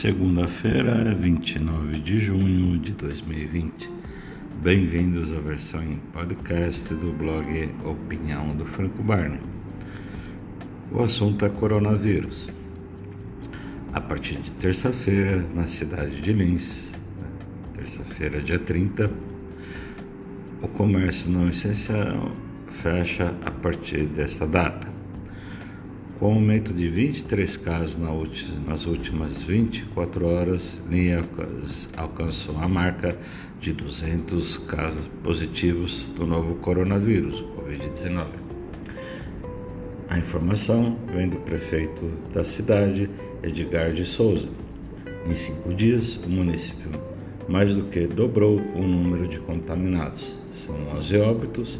Segunda-feira, 29 de junho de 2020. Bem-vindos à versão em podcast do blog Opinião do Franco Barney. O assunto é coronavírus. A partir de terça-feira, na cidade de Lins, terça-feira, dia 30, o comércio não essencial fecha a partir desta data. Com aumento de 23 casos nas últimas 24 horas, Linhas alcançou a marca de 200 casos positivos do novo coronavírus, Covid-19. A informação vem do prefeito da cidade, Edgar de Souza. Em cinco dias, o município mais do que dobrou o número de contaminados. São 11 óbitos,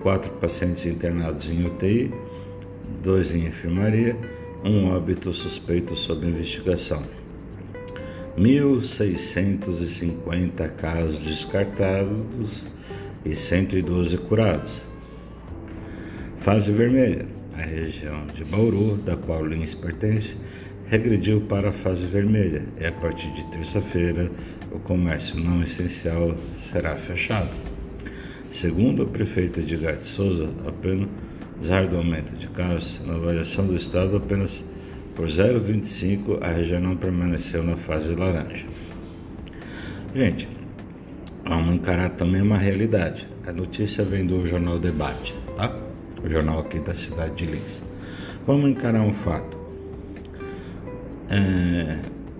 quatro pacientes internados em UTI dois em enfermaria, um óbito suspeito sob investigação. 1.650 casos descartados e 112 curados. Fase vermelha. A região de Bauru, da qual Lins pertence, regrediu para a fase vermelha e a partir de terça-feira o comércio não essencial será fechado. Segundo o prefeito Edgar de Souza, apenas Apesar do aumento de casos, na avaliação do estado, apenas por 0,25 a região não permaneceu na fase laranja. Gente, vamos encarar também uma realidade. A notícia vem do jornal Debate, tá? O jornal aqui da cidade de Lins. Vamos encarar um fato. É,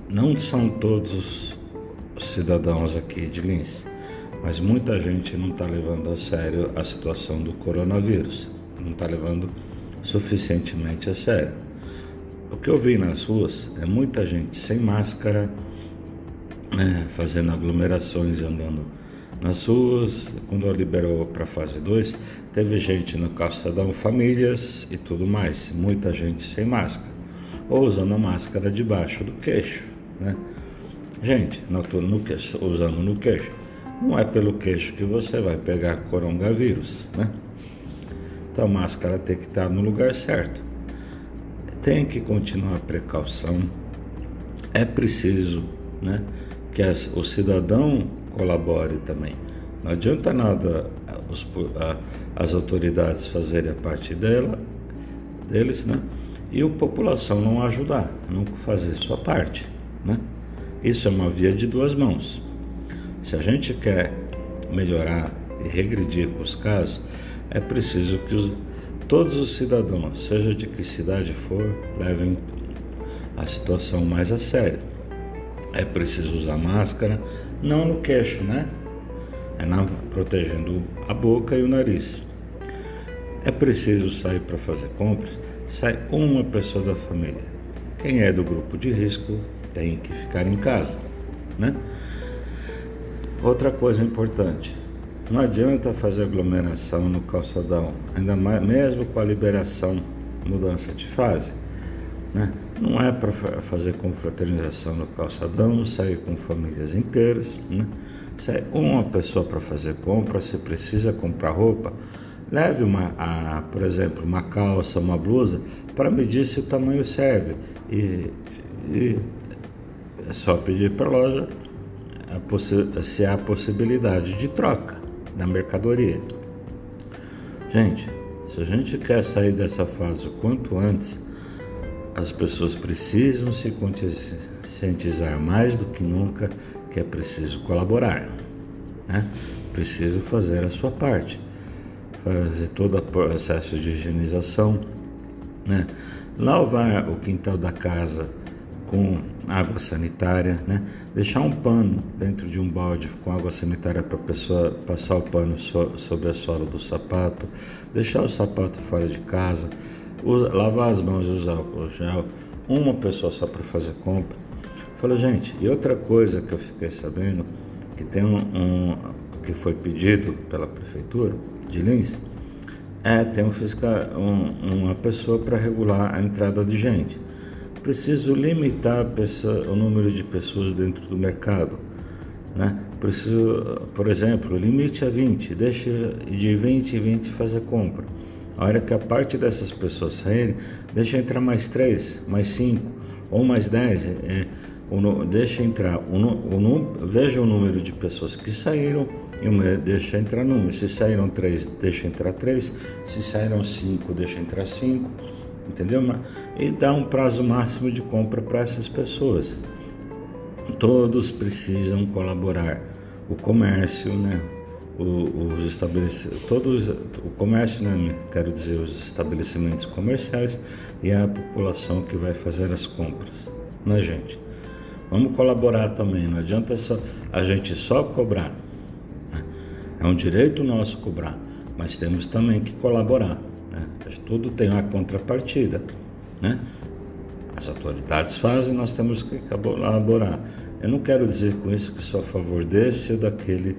não são todos os cidadãos aqui de Lins, mas muita gente não está levando a sério a situação do coronavírus não está levando suficientemente a sério. O que eu vi nas ruas é muita gente sem máscara, né, fazendo aglomerações andando nas ruas. Quando liberou para a fase 2, teve gente no calçadão, famílias e tudo mais. Muita gente sem máscara, ou usando a máscara debaixo do queixo. Né? Gente, no, no queixo, usando no queixo. Não é pelo queixo que você vai pegar coronavírus, né? Então a máscara tem que estar no lugar certo. Tem que continuar a precaução. É preciso né, que as, o cidadão colabore também. Não adianta nada os, a, as autoridades fazerem a parte dela, deles, né? E a população não ajudar, não fazer sua parte, né? Isso é uma via de duas mãos. Se a gente quer melhorar e regredir com os casos, é preciso que os, todos os cidadãos, seja de que cidade for, levem a situação mais a sério. É preciso usar máscara, não no queixo, né? É na, protegendo a boca e o nariz. É preciso sair para fazer compras, sai uma pessoa da família. Quem é do grupo de risco tem que ficar em casa, né? Outra coisa importante, não adianta fazer aglomeração no calçadão, ainda mais mesmo com a liberação, mudança de fase. Né? Não é para fazer confraternização no calçadão, sair com famílias inteiras. Né? Se é uma pessoa para fazer compra, se precisa comprar roupa, leve uma, a, por exemplo, uma calça, uma blusa, para medir se o tamanho serve. E, e é só pedir para a loja se há possibilidade de troca da mercadoria. Gente, se a gente quer sair dessa fase o quanto antes, as pessoas precisam se conscientizar mais do que nunca que é preciso colaborar, né? Preciso fazer a sua parte, fazer todo o processo de higienização, né? Lavar o quintal da casa com água sanitária, né? deixar um pano dentro de um balde com água sanitária para a pessoa passar o pano so, sobre a sola do sapato, deixar o sapato fora de casa, usa, lavar as mãos e usar o gel, uma pessoa só para fazer compra. Falei, gente, e outra coisa que eu fiquei sabendo, que tem um, um que foi pedido pela prefeitura de Lins, é ter um fiscal, um, uma pessoa para regular a entrada de gente preciso limitar o número de pessoas dentro do mercado. Né? Preciso, por exemplo, limite a 20, deixa de 20 em 20 fazer compra. A hora que a parte dessas pessoas saírem, deixa entrar mais 3, mais 5 ou mais 10. É, o, deixa entrar, o, o, veja o número de pessoas que saíram e deixa entrar número. Se saíram três, deixa entrar três. Se saíram cinco, deixa entrar cinco. Entendeu? E dá um prazo máximo de compra para essas pessoas. Todos precisam colaborar. O comércio, né? os estabelecimentos, todos, o comércio, né, quero dizer, os estabelecimentos comerciais e a população que vai fazer as compras, né, gente? Vamos colaborar também, não adianta só, a gente só cobrar. Né? É um direito nosso cobrar, mas temos também que colaborar. Né? Tudo tem uma contrapartida, né? As autoridades fazem, nós temos que colaborar. Eu não quero dizer com isso que sou a favor desse ou daquele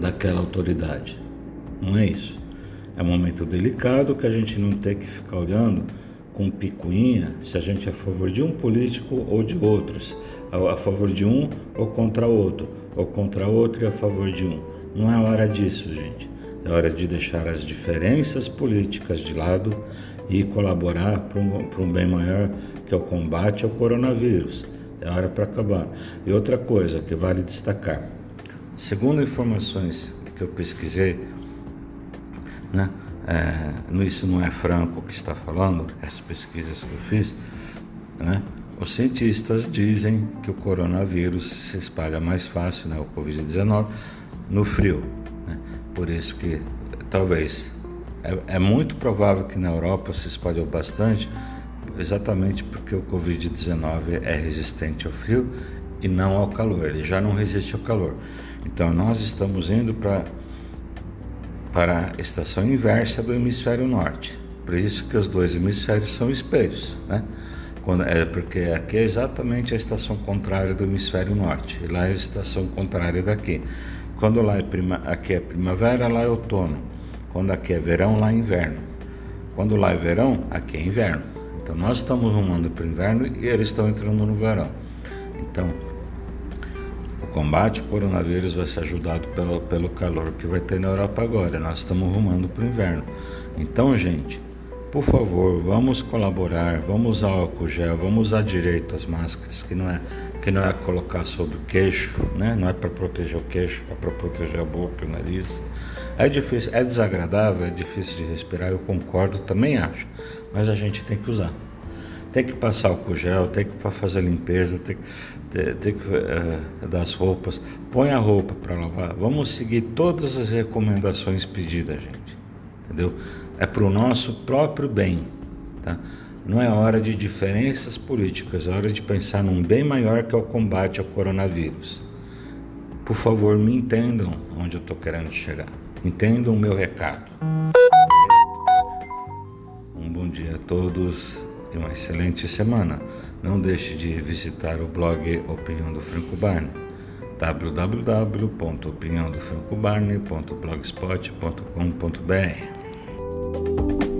daquela autoridade. Não é isso. É um momento delicado que a gente não tem que ficar olhando com picuinha se a gente é a favor de um político ou de outros, a favor de um ou contra outro, ou contra outro e a favor de um. Não é hora disso, gente. É hora de deixar as diferenças políticas de lado e colaborar para um, bem maior que é o combate ao coronavírus. É hora para acabar. E outra coisa que vale destacar: Segundo informações que eu pesquisei, né, é, isso não é Franco que está falando, as pesquisas que eu fiz, né, os cientistas dizem que o coronavírus se espalha mais fácil, né, o Covid-19, no frio. Por isso que talvez é, é muito provável que na Europa se espalhou bastante, exatamente porque o Covid-19 é resistente ao frio e não ao calor, ele já não resiste ao calor. Então nós estamos indo para para a estação inversa do hemisfério norte. Por isso que os dois hemisférios são espelhos, né? Quando, é porque aqui é exatamente a estação contrária do hemisfério norte, e lá é a estação contrária daqui. Quando lá é prima, aqui é primavera, lá é outono. Quando aqui é verão, lá é inverno. Quando lá é verão, aqui é inverno. Então nós estamos rumando para o inverno e eles estão entrando no verão. Então combate ao coronavírus vai ser ajudado pelo, pelo calor que vai ter na Europa agora. Nós estamos rumando para o inverno. Então, gente, por favor, vamos colaborar, vamos usar álcool gel, vamos usar direito as máscaras, que não é que não é colocar sobre o queixo, né? Não é para proteger o queixo, é para proteger a boca, o nariz. É difícil, é desagradável, é difícil de respirar, eu concordo, também acho, mas a gente tem que usar tem que passar o gel, tem que fazer limpeza, tem, tem, tem que dar as roupas. Põe a roupa para lavar. Vamos seguir todas as recomendações pedidas, gente. Entendeu? É para o nosso próprio bem. Tá? Não é hora de diferenças políticas, é hora de pensar num bem maior que é o combate ao coronavírus. Por favor, me entendam onde eu estou querendo chegar. Entendam o meu recado. Um bom dia a todos e uma excelente semana. Não deixe de visitar o blog Opinião do Franco Barney www.opiniãodofrancobarney.blogspot.com.br thank you